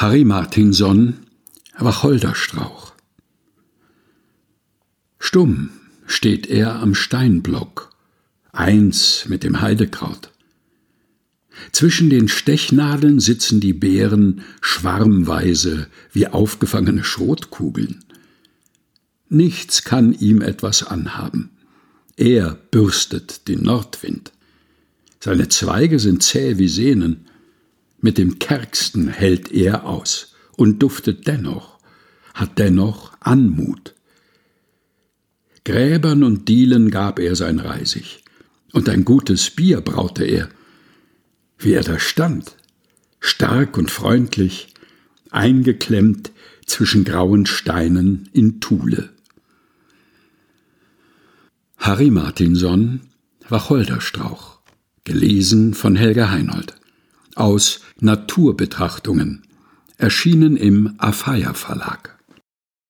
Harry Martinson Wacholderstrauch Stumm steht er am Steinblock, eins mit dem Heidekraut. Zwischen den Stechnadeln sitzen die Beeren schwarmweise wie aufgefangene Schrotkugeln. Nichts kann ihm etwas anhaben. Er bürstet den Nordwind. Seine Zweige sind zäh wie Sehnen. Mit dem Kärgsten hält er aus und duftet dennoch, hat dennoch Anmut. Gräbern und Dielen gab er sein Reisig, und ein gutes Bier braute er. Wie er da stand, stark und freundlich, eingeklemmt zwischen grauen Steinen in Thule. Harry Martinson Wacholderstrauch Gelesen von Helga Heinold aus Naturbetrachtungen erschienen im Afeier Verlag